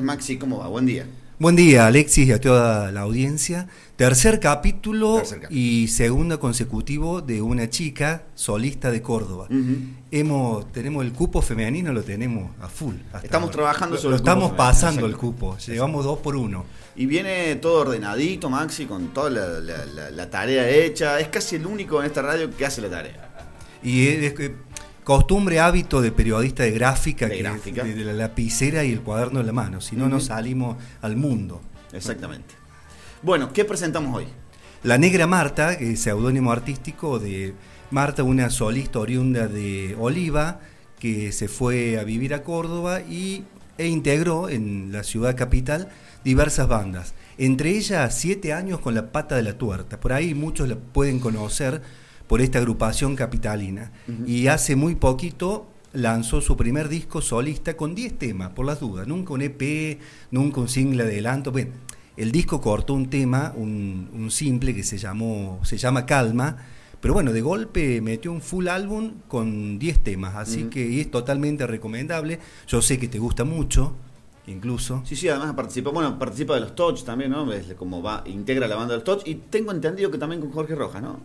viernes. Maxi, ¿cómo va? Buen día. Buen día, Alexis, y a toda la audiencia. Tercer capítulo, Tercer capítulo. y segundo consecutivo de una chica solista de Córdoba. Hemos, tenemos el cupo femenino, lo tenemos a full. Estamos ahora. trabajando sobre Lo el cupo estamos femenino, pasando exacto. el cupo, llevamos dos por uno. Y viene todo ordenadito, Maxi, con toda la, la- la- la tarea hecha. Es casi el único en esta radio que hace la tarea. Y es, es- costumbre, hábito de periodista de gráfica, De que gráfica. de, de la lapicera y el cuaderno en la mano, si no, no Ujú. salimos al mundo. Exactamente. Bueno, ¿qué presentamos hoy? La Negra Marta, que es seudónimo artístico de Marta, una solista oriunda de Oliva, que se fue a vivir a Córdoba y, e integró en la ciudad capital diversas bandas. Entre ellas, siete años con la pata de la tuerta. Por ahí muchos la pueden conocer por esta agrupación capitalina. Y hace muy poquito lanzó su primer disco solista con 10 temas, por las dudas. Nunca un EP, nunca un single adelanto. Bueno, el disco cortó un tema, un, un simple que se llamó, se llama Calma, pero bueno, de golpe metió un full álbum con 10 temas, así que es totalmente recomendable. Yo sé que te gusta mucho, incluso. Sí, sí, además participa, bueno, participa de los Touch también, ¿no? Es como va, integra la banda de los Touch. Y tengo entendido que también con Jorge Rojas, ¿no?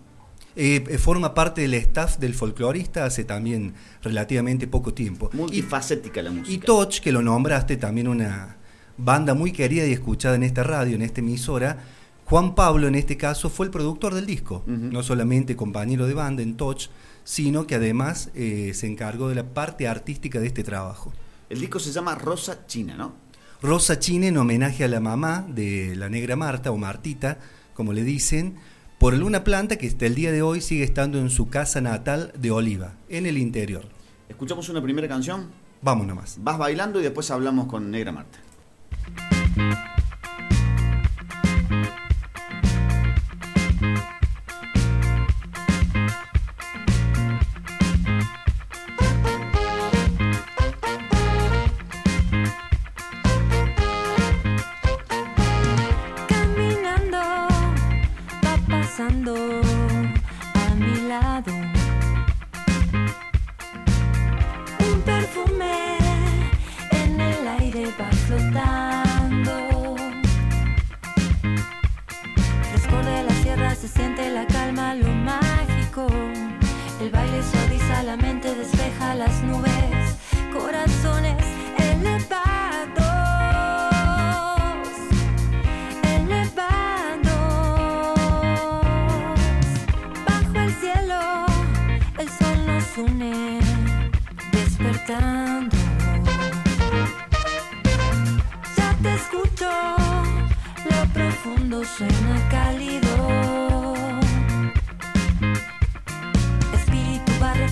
Eh, eh, forma parte del staff del folclorista hace también relativamente poco tiempo. Y, Multifacética la y música. Toch, que lo nombraste, también una banda muy querida y escuchada en esta radio, en esta emisora. Juan Pablo, en este caso, fue el productor del disco. No solamente compañero de banda en Toch, sino que además eh, se encargó de la parte artística de este trabajo. El disco se llama Rosa China, ¿no? Rosa Chine en homenaje a la mamá de la negra Marta o Martita, como le dicen, por una planta que hasta el día de hoy sigue estando en su casa natal de Oliva, en el interior. Escuchamos una primera canción, Vamos nomás. vas bailando y después hablamos con Negra Marta.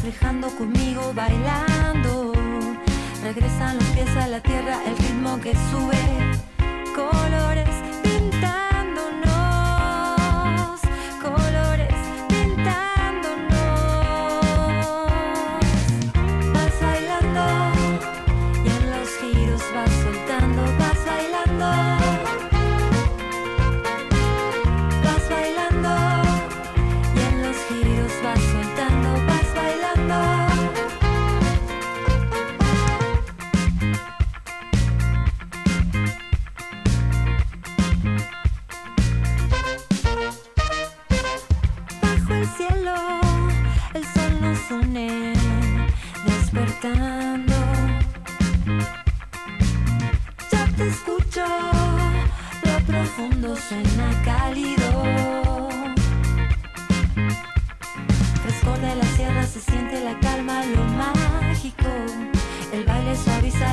Reflejando conmigo bailando. Regresan los pies a la tierra el ritmo que sube. Colores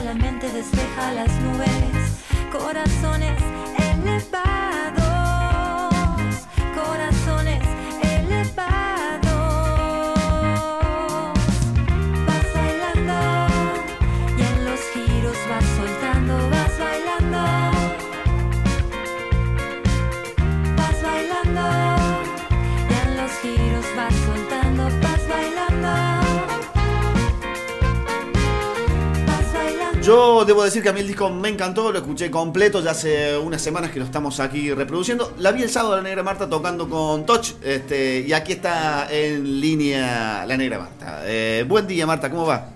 la mente, despeja las nubes. Corazones elevados, Yo debo decir que a mí el disco me encantó, lo escuché completo, ya hace unas semanas que lo estamos aquí reproduciendo. La vi el sábado la Negra Marta tocando con Touch, este, y aquí está en línea la Negra Marta. Eh, buen día Marta, ¿cómo va?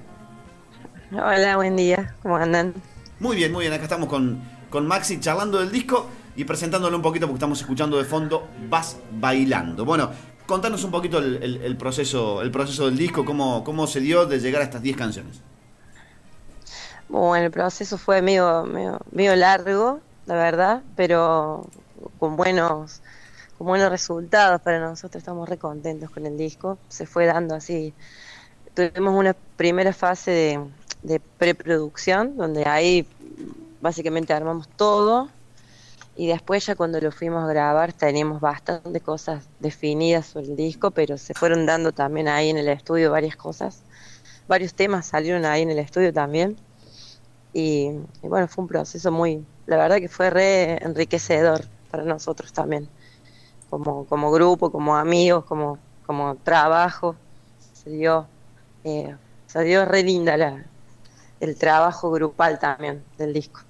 Hola, buen día. ¿Cómo andan? Muy bien, muy bien. Acá estamos con, con Maxi charlando del disco y presentándolo un poquito porque estamos escuchando de fondo Vas Bailando. Bueno, contanos un poquito el, proceso, el proceso del disco, cómo, cómo se dio de llegar a estas 10 canciones. Bueno, el proceso fue medio, medio, largo, la verdad, pero con buenos, con buenos resultados para nosotros. Estamos re contentos con el disco. Se fue dando así. Tuvimos una primera fase de, de preproducción, donde ahí básicamente armamos todo y después ya cuando lo fuimos a grabar teníamos bastante cosas definidas sobre el disco, pero se fueron dando también ahí en el estudio varias cosas. Varios temas salieron ahí en el estudio también. Y, bueno, fue un proceso muy, la verdad que fue re enriquecedor para nosotros también, como, como grupo, como amigos, como, como trabajo. Se dio, eh, se dio re linda la, el trabajo grupal también del disco.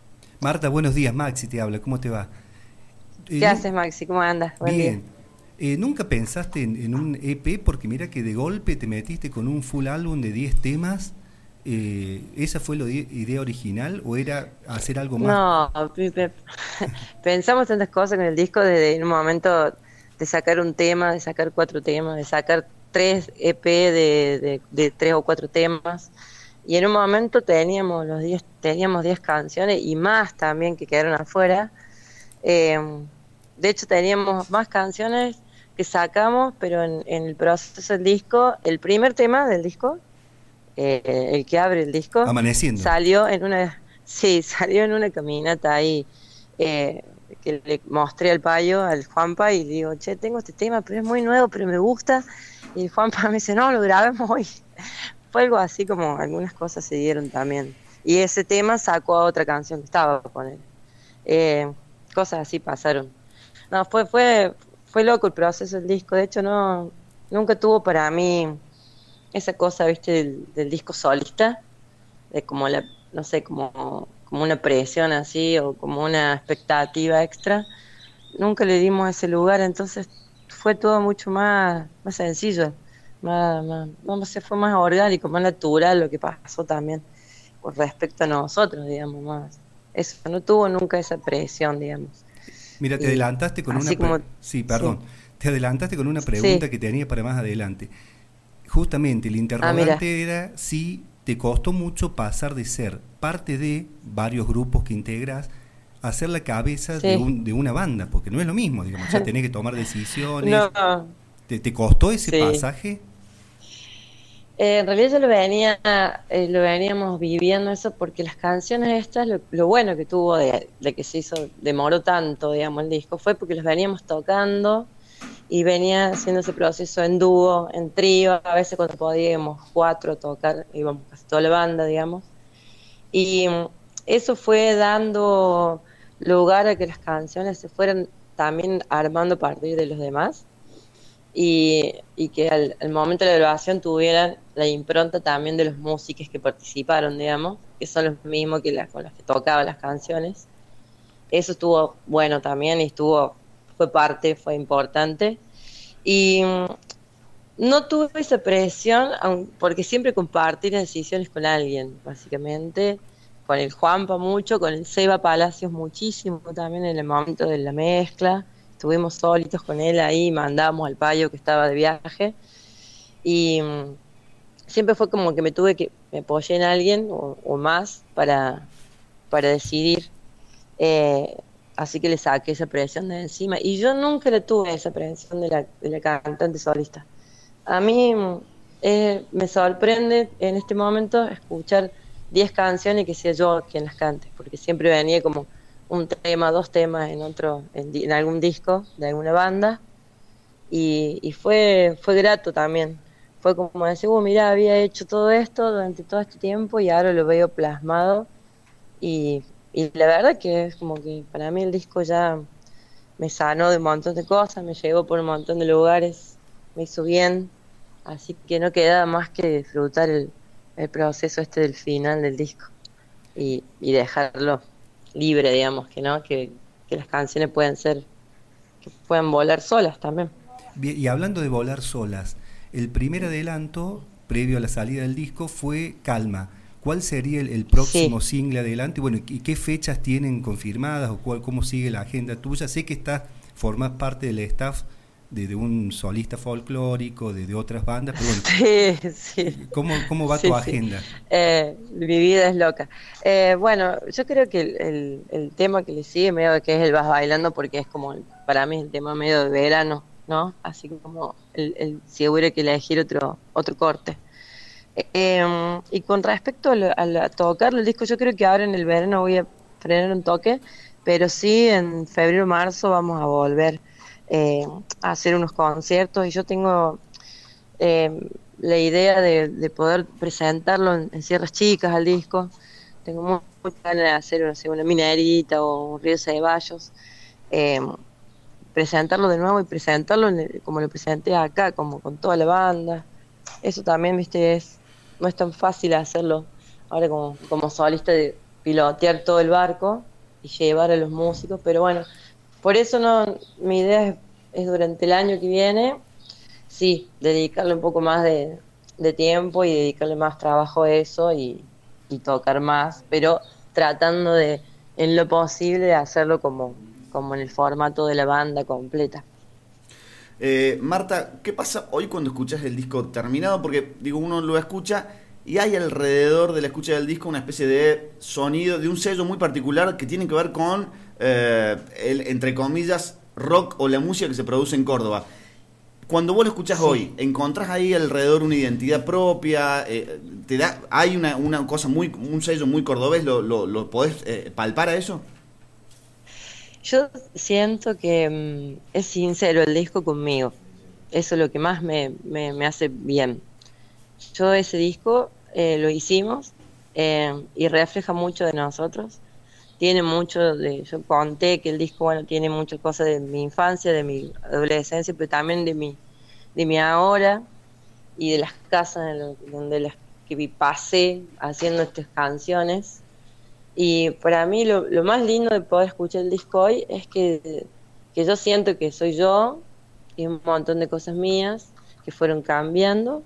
Marta, buenos días. Maxi te habla. ¿Cómo te va? ¿Qué eh, haces, Maxi? ¿Cómo andas? bien. Eh, ¿Nunca pensaste en, un EP? Porque mira que de golpe te metiste con un full álbum de 10 temas. Eh, ¿Esa fue la idea original o era hacer algo más? No, pensamos tantas cosas con el disco desde un momento de sacar un tema, de sacar cuatro temas, de sacar tres EP de, de tres o cuatro temas y en un momento teníamos los diez, teníamos 10 canciones y más también que quedaron afuera. Eh, de hecho teníamos más canciones que sacamos, pero en, el proceso del disco, el primer tema del disco, eh, el que abre el disco, Amaneciendo. salió en una, sí, salió en una caminata ahí eh, que le mostré al payo, al Juanpa, y digo, che, tengo este tema, pero es muy nuevo, pero me gusta. Y Juanpa me dice, no, lo grabemos hoy fue algo así como algunas cosas se dieron también. Y ese tema sacó a otra canción que estaba con él. Eh, cosas así pasaron. No, fue, fue, fue loco el proceso del disco. De hecho, no, nunca tuvo para mí esa cosa, viste, del, disco solista, de como la, no sé, como, como una presión así o como una expectativa extra. Nunca le dimos ese lugar, entonces fue todo mucho más, más sencillo más, más, se fue más orgánico, más natural lo que pasó también con respecto a nosotros, digamos, más. Eso, no tuvo nunca esa presión, digamos. Mira, te adelantaste con una... sí, perdón. Te adelantaste con una pregunta que tenía para más adelante. Justamente, el interrogante ah, era si te costó mucho pasar de ser parte de varios grupos que integras a ser la cabeza de, un, de una banda, porque no es lo mismo, digamos, ya tenés que tomar decisiones. No. ¿Te, ¿Te, costó ese pasaje? Eh, en realidad yo lo venía, eh, lo veníamos viviendo eso porque las canciones estas, lo, bueno que tuvo de, que se hizo, demoró tanto, digamos, el disco, fue porque los veníamos tocando y venía haciendo ese proceso en dúo, en trío, a veces cuando podíamos cuatro tocar, íbamos casi toda la banda, digamos. Y mm, eso fue dando lugar a que las canciones se fueran también armando a partir de los demás y, que al, momento de la grabación tuvieran la impronta también de los músicos que participaron, digamos, que son los mismos que con los que tocaba las canciones. Eso estuvo bueno también y estuvo, fue parte, fue importante. Y mm, no tuve esa presión, porque siempre compartí las decisiones con alguien, básicamente. Con el Juanpa mucho, con el Seba Palacios muchísimo también en el momento de la mezcla estuvimos solitos con él ahí, mandamos al payo que estaba de viaje y mm, siempre fue como que me tuve que, me en alguien o, más para, para decidir. Eh, así que le saqué esa presión de encima. Y yo nunca le tuve esa presión de la, de la cantante solista. A mí mm, me sorprende en este momento escuchar 10 canciones que sea yo quien las cante, porque siempre venía como un tema, dos temas en otro, en, algún disco de alguna banda y, fue, fue grato también. Fue como decir, oh, mira, había hecho todo esto durante todo este tiempo y ahora lo veo plasmado y, y la verdad que es como que para mí el disco ya me sanó de un montón de cosas, me llevó por un montón de lugares, me hizo bien, así que no queda más que disfrutar el, proceso este del final del disco y, y dejarlo libre, digamos, que no, que, las canciones pueden ser, que pueden volar solas también. y hablando de volar solas, el primer adelanto, previo a la salida del disco, fue Calma. ¿Cuál sería el, próximo single adelante? Bueno, ¿y qué fechas tienen confirmadas o cuál, cómo sigue la agenda tuya? Sé que estás, formas parte del staff de, un solista folclórico, de, otras bandas, pero bueno, sí, sí. ¿cómo, va tu agenda? Eh, mi vida es loca. Eh, bueno, yo creo que el, el, tema que le sigue medio que es el Vas Bailando porque es como, para mí, el tema medio de verano, ¿no? Así como el, el hubiera que elegir otro, otro corte. Eh, y con respecto a, tocar el disco, yo creo que ahora en el verano voy a frenar un toque, pero sí en febrero marzo vamos a volver eh, a hacer unos conciertos y yo tengo eh, la idea de, poder presentarlo en, Sierras Chicas al disco. Tengo muchas ganas de hacer una minerita o un río Ceballos. presentarlo de nuevo y presentarlo como lo presenté acá, como con toda la banda. Eso también, viste, es no es tan fácil hacerlo ahora como, como solista de pilotear todo el barco y llevar a los músicos, pero bueno, por eso no, mi idea es, durante el año que viene, sí, dedicarle un poco más de, tiempo y dedicarle más trabajo a eso y, tocar más, pero tratando de, en lo posible, de hacerlo como, como en el formato de la banda completa. Eh, Marta, ¿qué pasa hoy cuando escuchas el disco terminado? Porque, digo, uno lo escucha y hay alrededor de la escucha del disco una especie de sonido, de un sello muy particular que tiene que ver con, eh, el, entre comillas, rock o la música que se produce en Córdoba. Cuando vos lo escuchás hoy, ¿encontrás ahí alrededor una identidad propia? Eh, ¿te da, ¿Hay una, una, cosa muy, un sello muy cordobés? ¿Lo, lo, lo podés palpar a eso? Yo siento que mm, es sincero el disco conmigo. Eso es lo que más me, me, hace bien. Yo ese disco eh, lo hicimos eh, y refleja mucho de nosotros. Tiene mucho de, yo conté que el disco, bueno, tiene muchas cosas de mi infancia, de mi adolescencia, pero también de mi, de mi ahora y de las casas donde las que pasé haciendo estas canciones. Y para mí lo, más lindo de poder escuchar el disco hoy es que, yo siento que soy yo y un montón de cosas mías que fueron cambiando.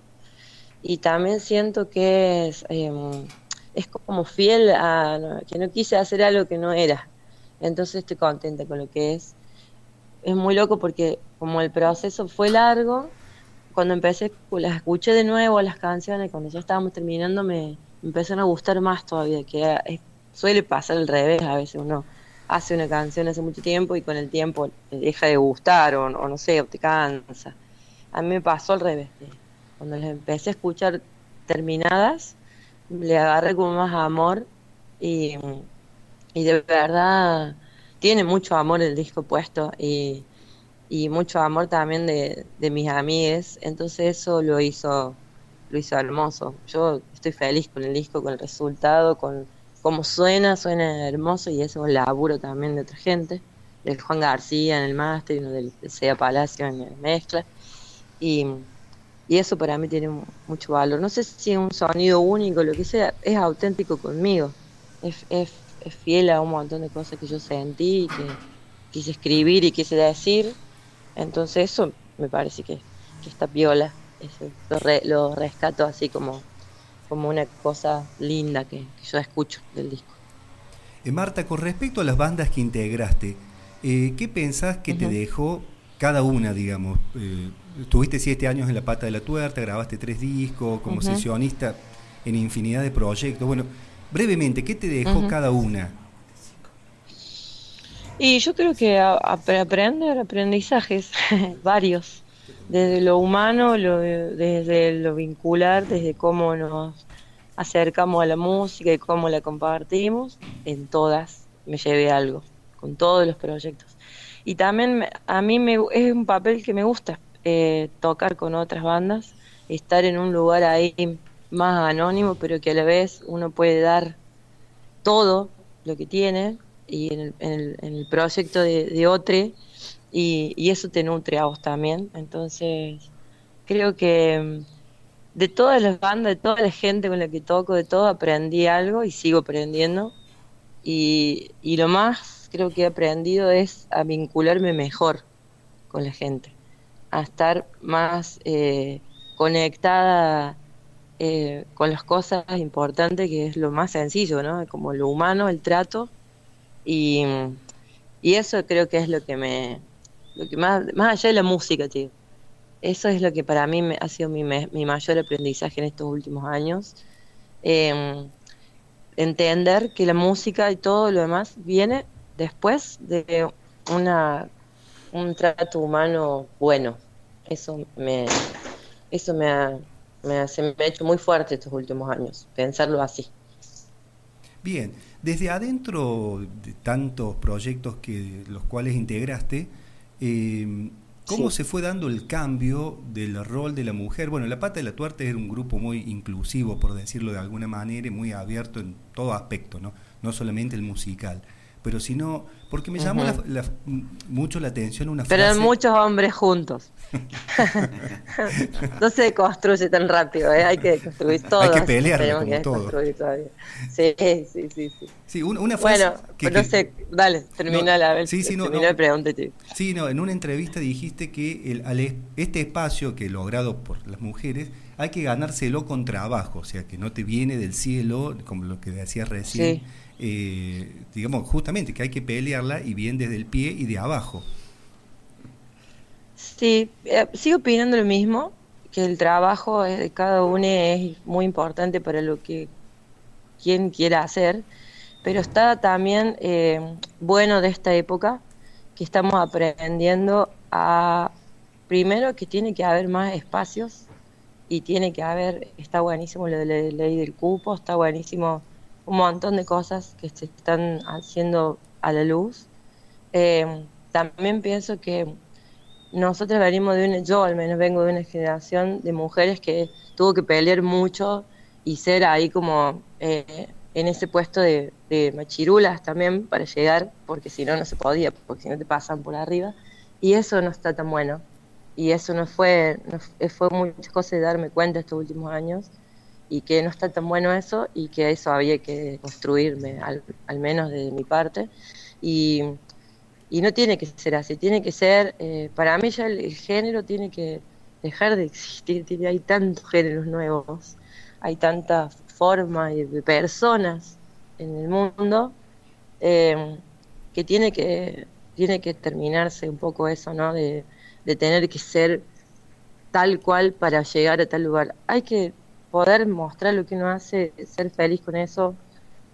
Y también siento que es, em, es como fiel a que no quise hacer algo que no era. Entonces estoy contenta con lo que es. Es muy loco porque como el proceso fue largo, cuando empecé, las escuché de nuevo las canciones, cuando ya estábamos terminando, me, empezaron a gustar más todavía, que es suele pasar al revés, a veces uno hace una canción hace mucho tiempo y con el tiempo deja de gustar o, no sé, o te cansa. A mí me pasó al revés. Cuando las empecé a escuchar terminadas, le agarré como más amor y, y de verdad tiene mucho amor el disco puesto y, y mucho amor también de, de mis amigues, entonces eso lo hizo, lo hizo hermoso. Yo estoy feliz con el disco, con el resultado, con como suena, suena hermoso y eso es laburo también de otra gente, del Juan García en el máster y del Sea Palacio en la mezcla. Y, eso para mí tiene mucho valor. No sé si es un sonido único, lo que sea, es auténtico conmigo. Es, fiel a un montón de cosas que yo sentí que quise escribir y quise decir. Entonces eso me parece que, que está piola. lo, lo rescato así como como una cosa linda que, yo escucho del disco. Eh, Marta, con respecto a las bandas que integraste, eh, ¿qué pensás que te dejó cada una, digamos? Eh, estuviste siete años en La Pata de la Tuerta, grabaste tres discos como sesionista en infinidad de proyectos. Bueno, brevemente, ¿qué te dejó cada una? Y yo creo que aprender aprendizajes, varios desde lo humano, desde lo vincular, desde cómo nos acercamos a la música y cómo la compartimos, en todas me llevé algo, con todos los proyectos. Y también a mí me, es un papel que me gusta, eh, tocar con otras bandas, estar en un lugar ahí más anónimo, pero que a la vez uno puede dar todo lo que tiene y en el, proyecto de, de otro y, eso te nutre a vos también. Entonces, creo que mm, de todas las bandas, de toda la gente con la que toco, de todo, aprendí algo y sigo aprendiendo. Y, y lo más creo que he aprendido es a vincularme mejor con la gente, a estar más eh, conectada eh, con las cosas importantes, que es lo más sencillo, ¿no? Como lo humano, el trato, y, y eso creo que es lo que me, lo que más, más allá de la música, tío. Eso es lo que para mí me, ha sido mi, mi mayor aprendizaje en estos últimos años. Em, entender que la música y todo lo demás viene después de una un trato humano bueno. Eso me eso me ha, me se me ha hecho muy fuerte estos últimos años, pensarlo así. Bien, desde adentro de tantos proyectos que los cuales integraste, eh, ¿Cómo se fue dando el cambio del rol de la mujer? Bueno, La Pata de la Tuerta era un grupo muy inclusivo, por decirlo de alguna manera, y muy abierto en todo aspecto, ¿no? No solamente el musical pero si no, porque me llamó mucho la atención una frase. Pero muchos hombres juntos. no se construye tan rápido, ¿eh? hay que construir todo. Hay que pelear como todo. Sí, sí, sí, sí. sí una, frase bueno, que, no sé, dale, termina la vez. Sí, sí, no, no, Sí, no, en una entrevista dijiste que el, este espacio que logrado por las mujeres hay que ganárselo con trabajo, o sea, que no te viene del cielo, como lo que decías recién. Sí eh, digamos, justamente que hay que pelearla y bien desde el pie y de abajo. Sí, eh, sigo opinando lo mismo, que el trabajo de cada uno es muy importante para lo que quien quiera hacer, pero está también eh, bueno de esta época que estamos aprendiendo a, primero que tiene que haber más espacios y tiene que haber, está buenísimo lo de la ley del cupo, está buenísimo un montón de cosas que se están haciendo a la luz. Eh, también pienso que nosotros venimos de una, yo al menos vengo de una generación de mujeres que tuvo que pelear mucho y ser ahí como eh, en ese puesto de, machirulas también para llegar, porque si no, no se podía, porque si no te pasan por arriba. Y eso no está tan bueno. Y eso no fue, no, fue muchas cosas de darme cuenta estos últimos años y que no está tan bueno eso y que eso había que construirme, al, menos de mi parte. Y, y, no tiene que ser así, tiene que ser, eh, para mí ya el, género tiene que dejar de existir, tiene, hay tantos géneros nuevos, hay tantas formas de personas en el mundo eh, que tiene que tiene que terminarse un poco eso, ¿no? De, de tener que ser tal cual para llegar a tal lugar. Hay que poder mostrar lo que uno hace, ser feliz con eso,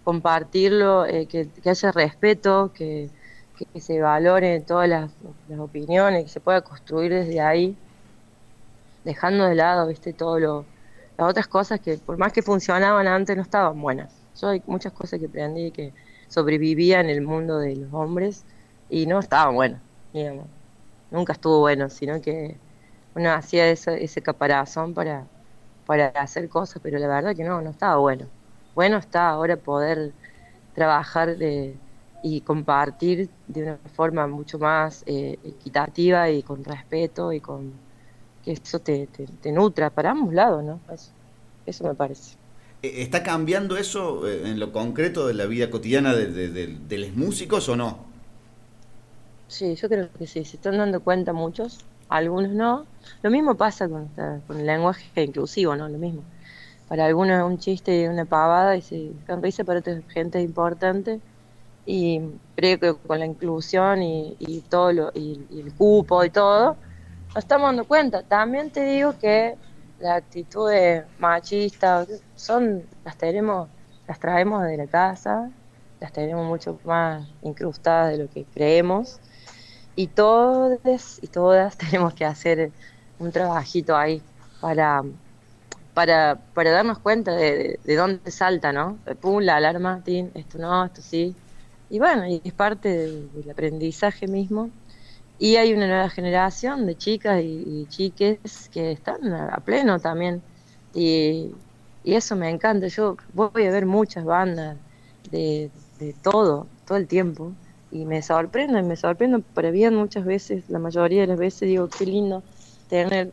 compartirlo, eh, que, haya respeto, que, se valoren todas las, opiniones, que se pueda construir desde ahí, dejando de lado, viste, todo las otras cosas que por más que funcionaban antes no estaban buenas. Yo hay muchas cosas que aprendí que sobrevivía en el mundo de los hombres y no estaban buenas, digamos. Nunca estuvo bueno, sino que uno hacía ese, ese caparazón para para hacer cosas, pero la verdad que no, no estaba bueno. Bueno está ahora poder trabajar de, y compartir de una forma mucho más eh, equitativa y con respeto y con que eso te, te, nutra para ambos lados, ¿no? Eso, me parece. E, ¿Está cambiando eso eh, en lo concreto de la vida cotidiana de, de los músicos o no? Sí, yo creo que sí, se están dando cuenta muchos algunos no. Lo mismo pasa con, el lenguaje inclusivo, ¿no? Lo mismo. Para algunos es un chiste y una pavada y se risa, para otra gente importante. Y creo que con la inclusión y, todo lo, y, el cupo y todo, nos estamos dando cuenta. También te digo que las actitudes machistas son, las tenemos, las traemos de la casa, las tenemos mucho más incrustadas de lo que creemos y todos y todas tenemos que hacer un trabajito ahí para, para, para darnos cuenta de, de, dónde salta, ¿no? Pum, la alarma, esto no, esto sí. Y bueno, y es parte del aprendizaje mismo. Y hay una nueva generación de chicas y, chiques que están a, pleno también. Y, y, eso me encanta. Yo voy a ver muchas bandas de, de todo, todo el tiempo y me sorprendo, y me sorprendo para bien muchas veces, la mayoría de las veces digo, qué lindo tener,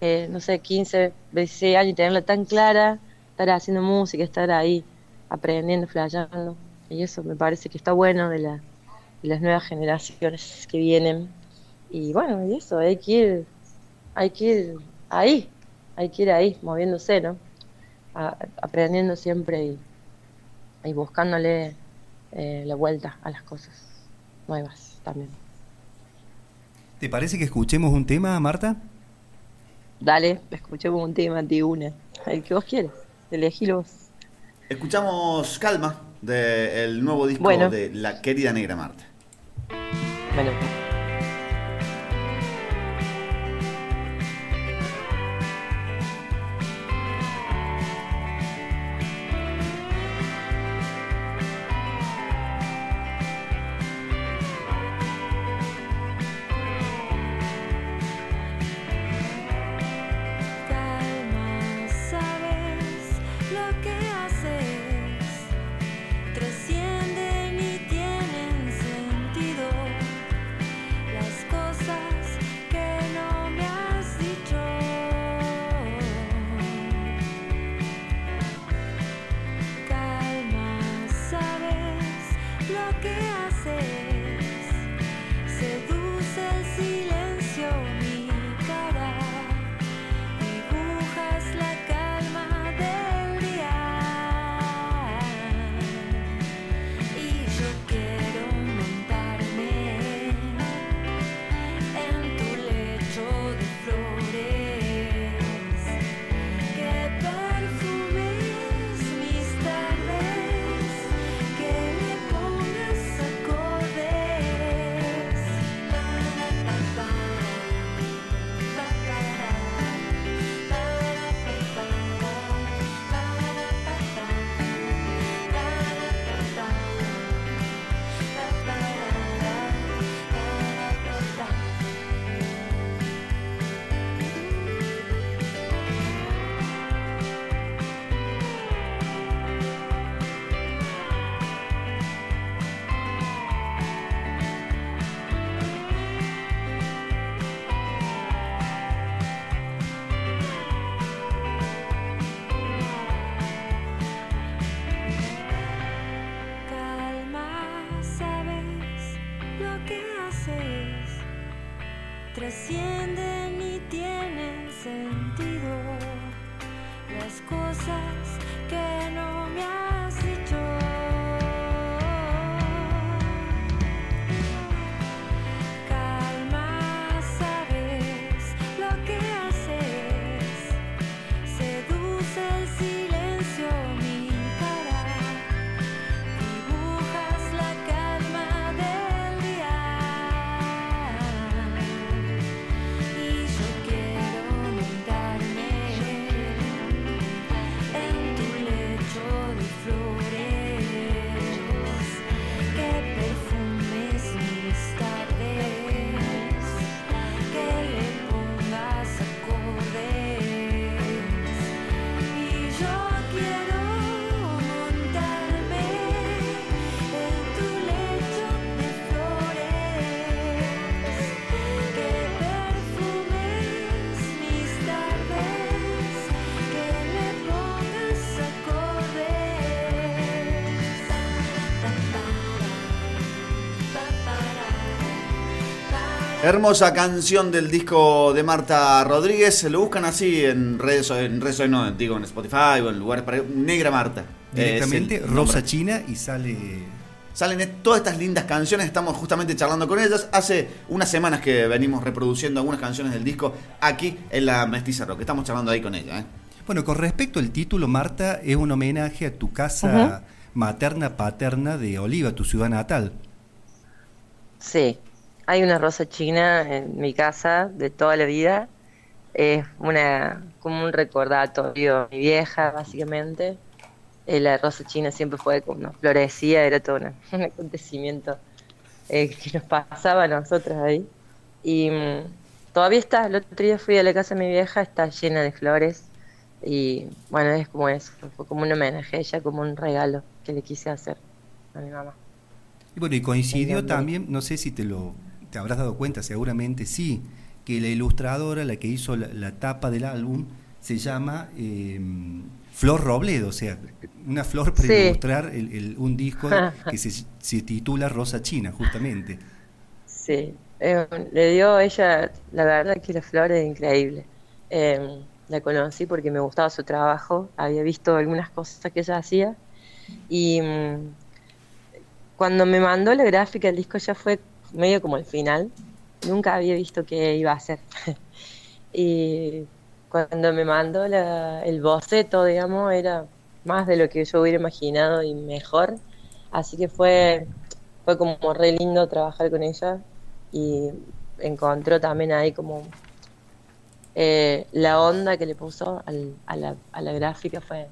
eh, no sé, 15, 16 años y tenerla tan clara, estar haciendo música, estar ahí aprendiendo, flayando, y eso me parece que está bueno de, la, las nuevas generaciones que vienen. Y bueno, y eso, hay que ir, hay que ir ahí, hay que ir ahí, moviéndose, ¿no? aprendiendo siempre y, y buscándole eh, la vuelta a las cosas nuevas también. ¿Te parece que escuchemos un tema, Marta? Dale, escuchemos un tema de una. El que vos quieras, elegilo vos. Escuchamos Calma del nuevo disco de La querida negra Marta. Bueno. Hermosa canción del disco de Marta Rodríguez. Lo buscan así en redes, en redes no, digo en Spotify o en lugares para. Negra Marta. Directamente Rosa China y sale. Salen todas estas lindas canciones, estamos justamente charlando con ellas. Hace unas semanas que venimos reproduciendo algunas canciones del disco aquí en la Mestiza Rock. Estamos charlando ahí con ella. ¿eh? Bueno, con respecto al título, Marta, es un homenaje a tu casa materna paterna de Oliva, tu ciudad natal. Sí, hay una rosa china en mi casa de toda la vida. Es una como un recordatorio mi vieja, básicamente. Eh, la rosa china siempre fue como florecía, era todo un acontecimiento eh, que nos pasaba a nosotros ahí. Y mm, todavía está, el otro día fui a la casa de mi vieja, está llena de flores. Y bueno, es como eso, fue como un homenaje a ella, como un regalo que le quise hacer a mi mamá. Y bueno, y coincidió también, no sé si te lo te habrás dado cuenta, seguramente sí, que la ilustradora, la que hizo la, tapa del álbum, se llama em, Flor Robledo, o sea, una flor para ilustrar un disco que se, titula Rosa China, justamente. Sí, eh, le dio ella, la verdad que la flor es increíble. Em, la conocí porque me gustaba su trabajo, había visto algunas cosas que ella hacía y mm, cuando me mandó la gráfica el disco ya fue medio como el final, nunca había visto qué iba a hacer. y cuando me mandó el boceto, digamos, era más de lo que yo hubiera imaginado y mejor, así que fue, fue como re lindo trabajar con ella y encontró también ahí como eh, la onda que le puso a, la, a, la, gráfica fue,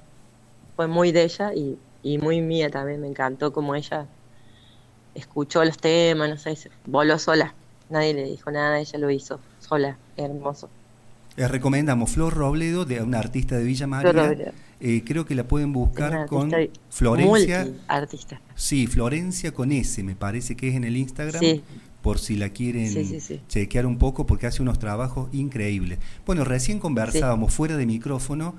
fue muy de ella y, y, muy mía también. Me encantó como ella escuchó los temas, no sé, voló sola. Nadie le dijo nada, ella lo hizo sola, hermoso. Les recomendamos Flor Robledo, de una artista de Villa María. Eh, creo que la pueden buscar con Florencia. Artista. Sí, Florencia con S, me parece que es en el Instagram. Sí por si la quieren chequear un poco, porque hace unos trabajos increíbles. Bueno, recién conversábamos fuera de micrófono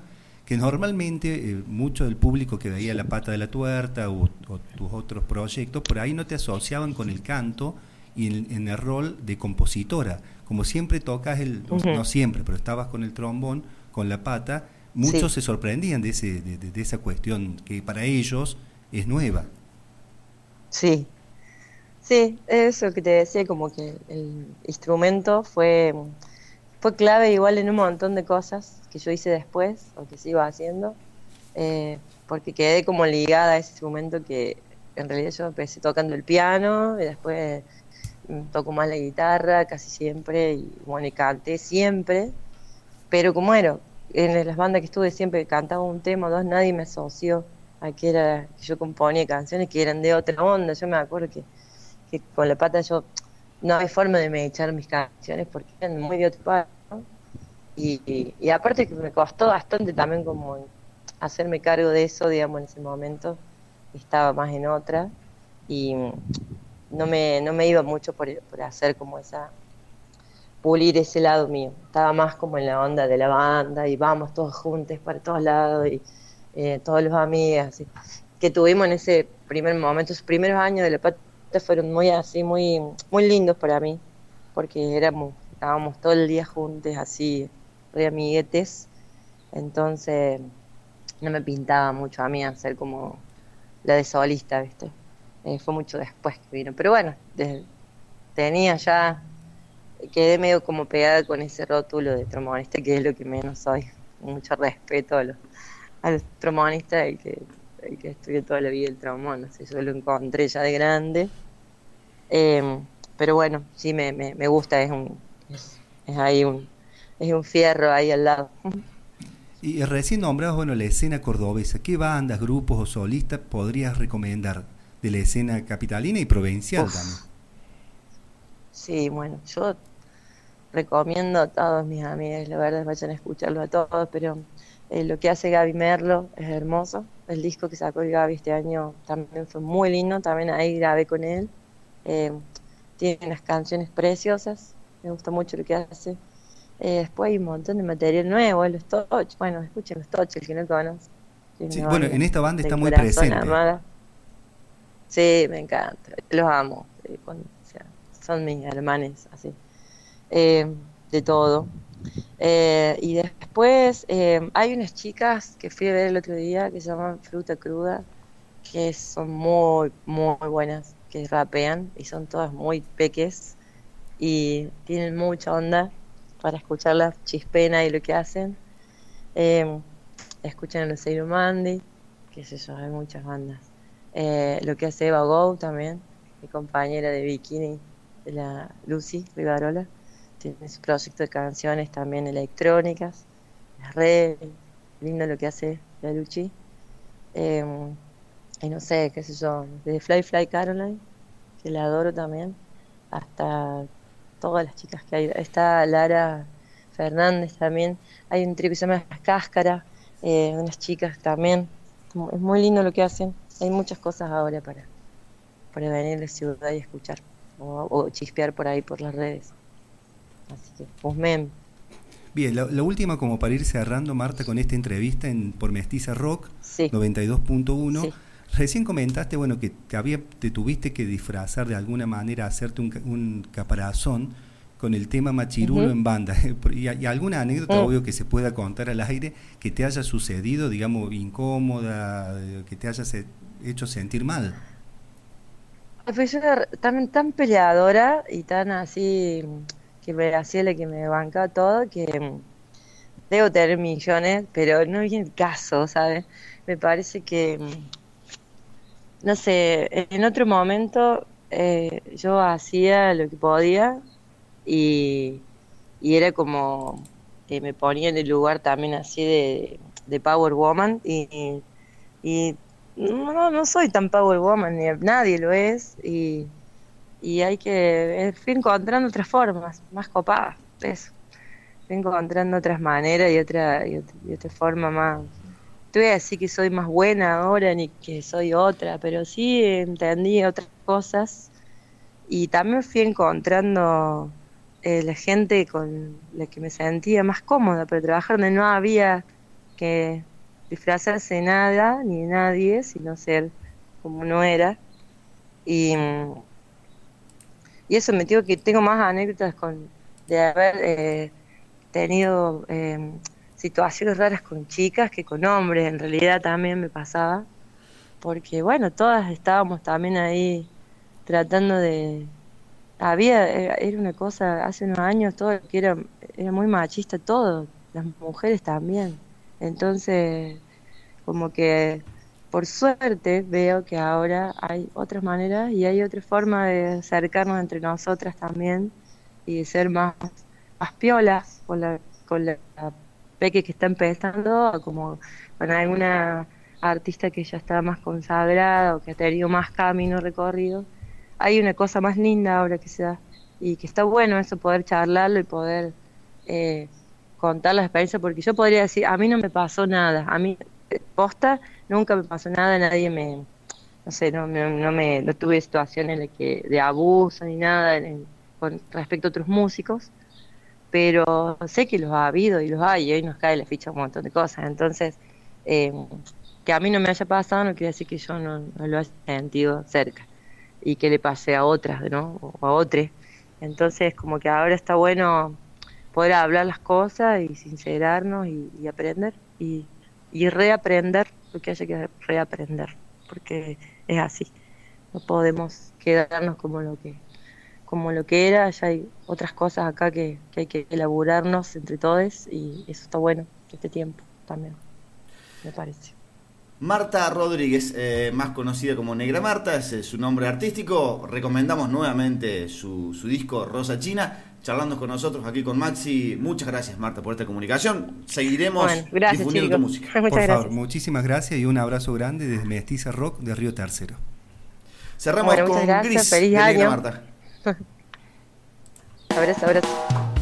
que normalmente eh, mucho del público que veía La Pata de la Tuerta o, tus otros proyectos, por ahí no te asociaban con el canto y en, el rol de compositora. Como siempre tocas el, no siempre, pero estabas con el trombón, con la pata, muchos se sorprendían de, ese, de esa cuestión que para ellos es nueva. Sí, Sí, eso que te decía, como que el instrumento fue, fue clave igual en un montón de cosas que yo hice después o que sigo haciendo, eh, porque quedé como ligada a ese instrumento que en realidad yo empecé tocando el piano y después mm, toco más la guitarra casi siempre y bueno, y canté siempre, pero como era, en las bandas que estuve siempre cantaba un tema o dos, nadie me asoció a que era que yo componía canciones que eran de otra onda, yo me acuerdo que que con la pata yo no hay forma de me echar mis canciones porque eran muy de otro y, y, aparte que me costó bastante también como hacerme cargo de eso, digamos, en ese momento estaba más en otra y no me, no me iba mucho por, por hacer como esa pulir ese lado mío. Estaba más como en la onda de la banda y vamos todos juntos para todos lados y eh, todos los amigos que tuvimos en ese primer momento, esos primeros años de la pata fueron muy así, muy, muy lindos para mí, porque éramos, estábamos todo el día juntos, así, amiguetes, entonces no me pintaba mucho a mí hacer como la de solista, ¿viste? Eh, fue mucho después que vino, pero bueno, tenía ya, quedé medio como pegada con ese rótulo de trombonista, que es lo que menos soy, mucho respeto a los, a los trombonistas, el que el que estudié toda la vida el trombón, sé, yo lo encontré ya de grande. Em, pero bueno, sí me, me, gusta, es un es, ahí un es un fierro ahí al lado. Y recién nombrados, bueno, la escena cordobesa, ¿qué bandas, grupos o solistas podrías recomendar de la escena capitalina y provincial también? Sí, bueno, yo recomiendo a todos mis amigos, la verdad, vayan a escucharlo a todos, pero eh, lo que hace Gaby Merlo es hermoso. El disco que sacó el Gaby este año también fue muy lindo, también ahí grabé con él. Eh, tiene unas canciones preciosas, me gusta mucho lo que hace. Eh, después hay un montón de material nuevo, los Toch, bueno, escuchen los Toch, el que no conoce. bueno, en esta banda está muy presente. Sí, me encanta, los amo, son mis hermanes, así, de todo. Eh, y después eh, hay unas chicas que fui a ver el otro día que se llaman Fruta Cruda, que son muy, muy buenas, que rapean y son todas muy peques y tienen mucha onda para escucharlas chispena y lo que hacen. Eh, escuchan a los Mandy, que sé yo, hay muchas bandas. Eh, lo que hace Eva Go también, mi compañera de bikini, la Lucy Rivarola tiene su proyecto de canciones también electrónicas, es re lindo lo que hace la Luchi. Em, y no sé, qué sé yo, desde Fly Fly Caroline, que la adoro también, hasta todas las chicas que hay. Está Lara Fernández también, hay un trío que se llama Cáscara, eh, unas chicas también. Es muy lindo lo que hacen. Hay muchas cosas ahora para, para venir de ciudad y escuchar o chispear por ahí por las redes. Así que, pues, Bien, la, última como para ir cerrando, Marta, con esta entrevista en por Mestiza Rock 92.1. Recién comentaste, bueno, que te, había, te tuviste que disfrazar de alguna manera, hacerte un, caparazón con el tema Machirulo en banda. ¿Y, y alguna anécdota, obvio, que se pueda contar al aire que te haya sucedido, digamos, incómoda, eh, que te haya se- hecho sentir mal? Pues yo era tan, tan peleadora y tan así que me hacía la que me bancaba todo que mm, debo tener millones, pero no viene el caso, ¿sabes? Me parece que, mm, no sé, en otro momento eh, yo hacía lo que podía y, y era como que me ponía en el lugar también así de, Power Woman y, y no, no soy tan Power Woman, ni nadie lo es y, y hay que fui encontrando otras formas más copadas, eso. Fui encontrando otras maneras y otra, y otra, y otra forma más. Te voy a decir que soy más buena ahora ni que soy otra, pero sí entendí otras cosas y también fui encontrando eh, la gente con la que me sentía más cómoda para trabajar, donde no había que disfrazarse nada ni de nadie, sino ser como no era. Y, y eso me digo que tengo más anécdotas con de haber eh, tenido eh, situaciones raras con chicas que con hombres, en realidad también me pasaba, porque bueno, todas estábamos también ahí tratando de... Había, era era una cosa, hace unos años todo que era, era muy machista todo, las mujeres también. Entonces, como que por suerte veo que ahora hay otras maneras y hay otra forma de acercarnos entre nosotras también y de ser más, más piolas con la, con la peque que está empezando, como con alguna artista que ya está más consagrada o que ha tenido más camino recorrido. Hay una cosa más linda ahora que se da y que está bueno eso, poder charlarlo y poder eh, contar la experiencia, porque yo podría decir, a mí no me pasó nada, a mí posta nunca me pasó nada, nadie me, no sé, no, no, me, no tuve situaciones las que, de abuso ni nada con respecto a otros músicos, pero sé que los ha habido y los hay, y hoy nos cae la ficha un montón de cosas, entonces eh, que a mí no me haya pasado no quiere decir que yo no, lo haya sentido cerca y que le pase a otras, ¿no? O a otros. Entonces, como que ahora está bueno poder hablar las cosas y sincerarnos y, y aprender y, y reaprender lo que haya que reaprender, porque es así. No podemos quedarnos como lo que como lo que era, ya hay otras cosas acá que, que hay que elaborarnos entre todos y eso está bueno este tiempo también, me parece. Marta Rodríguez, eh, más conocida como Negra Marta, es eh, su nombre artístico. Recomendamos nuevamente su, su disco Rosa China. Charlando con nosotros aquí con Maxi. Muchas gracias, Marta, por esta comunicación. Seguiremos Bueno, gracias difundiendo tu música. Muchas Por gracias. favor, muchísimas gracias y un abrazo grande desde Mestiza Rock de Río Tercero. Cerramos Bueno, con gracias, Gris feliz de Negra año. Marta. Abrazo, abrazo.